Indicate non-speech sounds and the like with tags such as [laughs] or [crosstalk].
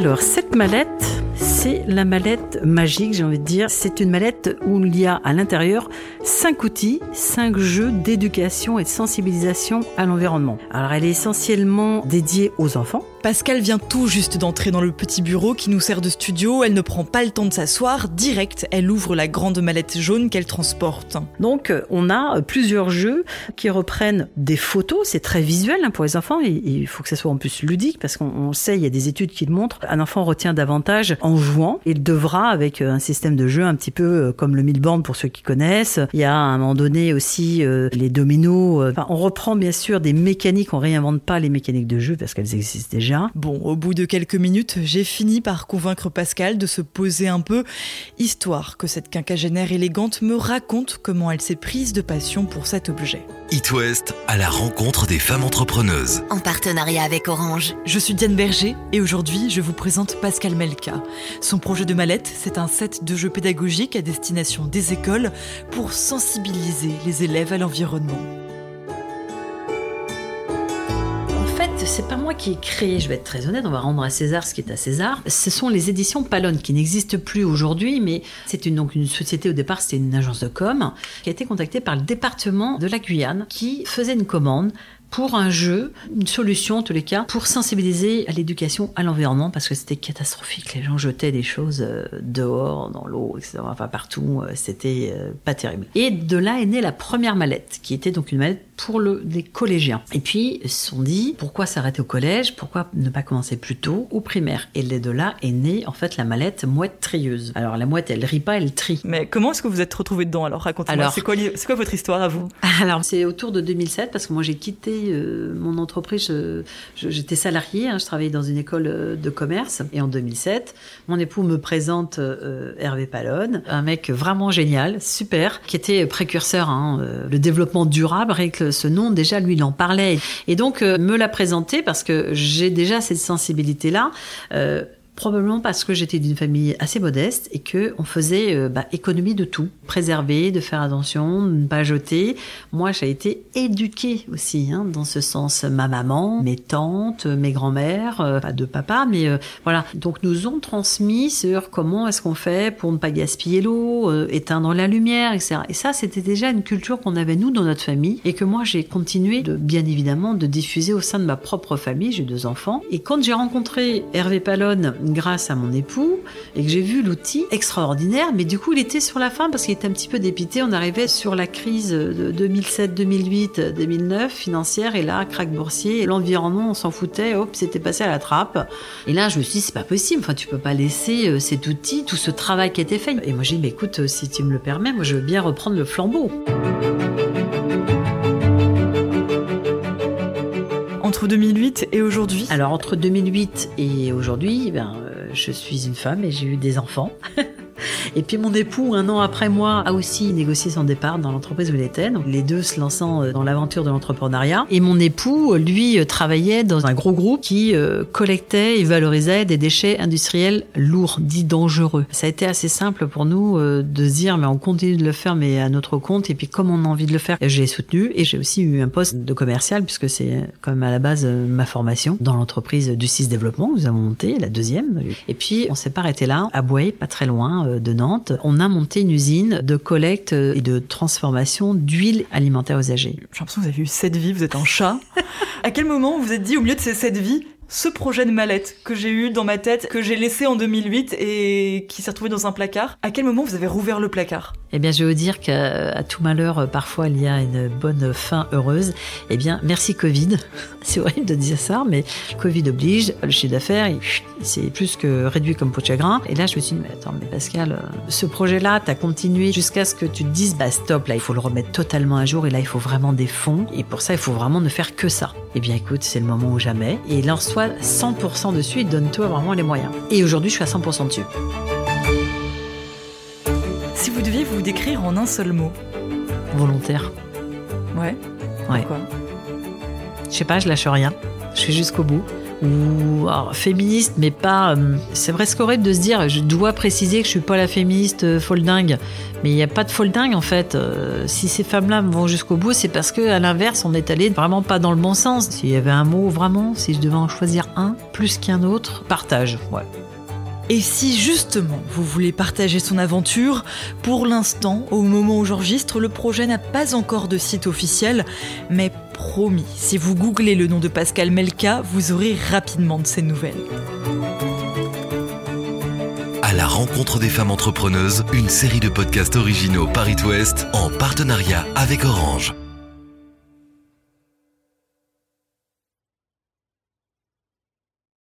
Alors, cette mallette, c'est la mallette magique, j'ai envie de dire. C'est une mallette où il y a à l'intérieur cinq outils, cinq jeux d'éducation et de sensibilisation à l'environnement. Alors, elle est essentiellement dédiée aux enfants. Pascal vient tout juste d'entrer dans le petit bureau qui nous sert de studio. Elle ne prend pas le temps de s'asseoir. Direct, elle ouvre la grande mallette jaune qu'elle transporte. Donc, on a plusieurs jeux qui reprennent des photos. C'est très visuel hein, pour les enfants. Il faut que ça soit en plus ludique parce qu'on sait, il y a des études qui le montrent. Un enfant retient davantage en jouant. Il devra, avec euh, un système de jeu un petit peu comme le Milborn pour ceux qui connaissent. Il y a à un moment donné aussi les dominos. On reprend bien sûr des mécaniques. On réinvente pas les mécaniques de jeu parce qu'elles existent déjà Bon, au bout de quelques minutes, j'ai fini par convaincre Pascal de se poser un peu, histoire que cette quinquagénaire élégante me raconte comment elle s'est prise de passion pour cet objet. It West à la rencontre des femmes entrepreneuses. En partenariat avec Orange. Je suis Diane Berger et aujourd'hui je vous présente Pascal Melka. Son projet de mallette, c'est un set de jeux pédagogiques à destination des écoles pour sensibiliser les élèves à l'environnement. C'est pas moi qui ai créé, je vais être très honnête, on va rendre à César ce qui est à César. Ce sont les éditions Palonne qui n'existent plus aujourd'hui, mais c'est une, donc une société au départ, c'était une agence de com qui a été contactée par le département de la Guyane qui faisait une commande pour un jeu, une solution en tous les cas, pour sensibiliser à l'éducation à l'environnement, parce que c'était catastrophique. Les gens jetaient des choses euh, dehors, dans l'eau, etc. Enfin partout, euh, c'était euh, pas terrible. Et de là est née la première mallette, qui était donc une mallette pour le, les collégiens. Et puis, ils se sont dit, pourquoi s'arrêter au collège? Pourquoi ne pas commencer plus tôt au primaire? Et de là est née, en fait, la mallette mouette trieuse. Alors, la mouette, elle rit pas, elle trie. Mais comment est-ce que vous êtes retrouvé dedans Alors, racontez-moi. C'est quoi, quoi votre histoire à vous? [laughs] Alors, c'est autour de 2007, parce que moi, j'ai quitté euh, mon entreprise, j'étais salariée, hein, je travaillais dans une école euh, de commerce. Et en 2007, mon époux me présente euh, Hervé Palonne, un mec vraiment génial, super, qui était précurseur, hein, le développement durable, avec ce nom, déjà, lui, il en parlait. Et donc, me l'a présenté parce que j'ai déjà cette sensibilité-là. Probablement parce que j'étais d'une famille assez modeste et que on faisait euh, bah, économie de tout, préserver, de faire attention, de ne pas jeter. Moi, j'ai été éduquée aussi hein, dans ce sens. Ma maman, mes tantes, mes grands-mères, euh, pas de papa, mais euh, voilà. Donc, nous ont transmis sur comment est-ce qu'on fait pour ne pas gaspiller l'eau, éteindre la lumière, etc. Et ça, c'était déjà une culture qu'on avait nous dans notre famille et que moi j'ai continué de, bien évidemment, de diffuser au sein de ma propre famille. J'ai deux enfants et quand j'ai rencontré Hervé Palonne grâce à mon époux et que j'ai vu l'outil extraordinaire. Mais du coup, il était sur la fin parce qu'il était un petit peu dépité. On arrivait sur la crise de 2007, 2008, 2009 financière et là, crack boursier. L'environnement, on s'en foutait. Hop, c'était passé à la trappe. Et là, je me suis dit, c'est pas possible. Enfin, tu peux pas laisser euh, cet outil, tout ce travail qui a été fait. Et moi, j'ai dit, mais écoute, euh, si tu me le permets, moi, je veux bien reprendre le flambeau. Entre 2008 et aujourd'hui? Alors entre 2008 et aujourd'hui, ben, euh, je suis une femme et j'ai eu des enfants. [laughs] Et puis mon époux, un an après moi, a aussi négocié son départ dans l'entreprise où il était. Donc les deux se lançant euh, dans l'aventure de l'entrepreneuriat. Et mon époux, lui, euh, travaillait dans un gros groupe qui euh, collectait et valorisait des déchets industriels lourds, dits dangereux. Ça a été assez simple pour nous de se dire, mais on continue de le faire, mais à notre compte. Et puis comme on a envie de le faire, j'ai soutenu. Et j'ai aussi eu un poste de commercial, puisque c'est quand même à la base ma formation dans l'entreprise du 6 Développement. Nous avons monté la deuxième. Et puis on s'est pas arrêté là, à Bouay, pas très loin de Nantes, on a monté une usine de collecte et de transformation d'huile alimentaire usagée. J'ai l'impression que vous avez eu cette vie, vous êtes un chat. [laughs] à quel moment vous vous êtes dit, au milieu de ces sept vies, ce projet de mallette que j'ai eu dans ma tête, que j'ai laissé en 2008 et qui s'est retrouvé dans un placard, à quel moment vous avez rouvert le placard? Eh bien, je vais vous dire qu'à tout malheur, parfois, il y a une bonne fin heureuse. Eh bien, merci Covid. [laughs] C'est horrible de dire ça, mais Covid oblige. Le chiffre d'affaires, c'est plus que réduit comme peau de chagrin. Et là, je me suis dit, mais attends, mais Pascal, euh, ce projet-là, tu as continué jusqu'à ce que tu te dises, bah stop, là, il faut le remettre totalement à jour. Et là, il faut vraiment des fonds. Et pour ça, il faut vraiment ne faire que ça. Eh bien, écoute, c'est le moment ou jamais. Et lance-toi 100% dessus et donne-toi vraiment les moyens. Et aujourd'hui, je suis à 100% dessus. Si vous deviez vous décrire en un seul mot Volontaire. Ouais. Ouais. Pourquoi? Je sais pas, je lâche rien. Je suis jusqu'au bout. Ou alors, féministe, mais pas. euh, c'est presque horrible de se dire, je dois préciser que je suis pas la féministe euh, folle dingue. Mais il n'y a pas de folle dingue en fait. Euh, si ces femmes-là vont jusqu'au bout, c'est parce que à l'inverse, on est allé vraiment pas dans le bon sens. S'il y avait un mot vraiment, si je devais en choisir un plus qu'un autre, partage. Ouais. Et si justement vous voulez partager son aventure, pour l'instant, au moment où j'enregistre, le projet n'a pas encore de site officiel, mais promis, si vous googlez le nom de Pascal Melka, vous aurez rapidement de ses nouvelles. À la rencontre des femmes entrepreneuses, une série de podcasts originaux Paris Ouest en partenariat avec Orange.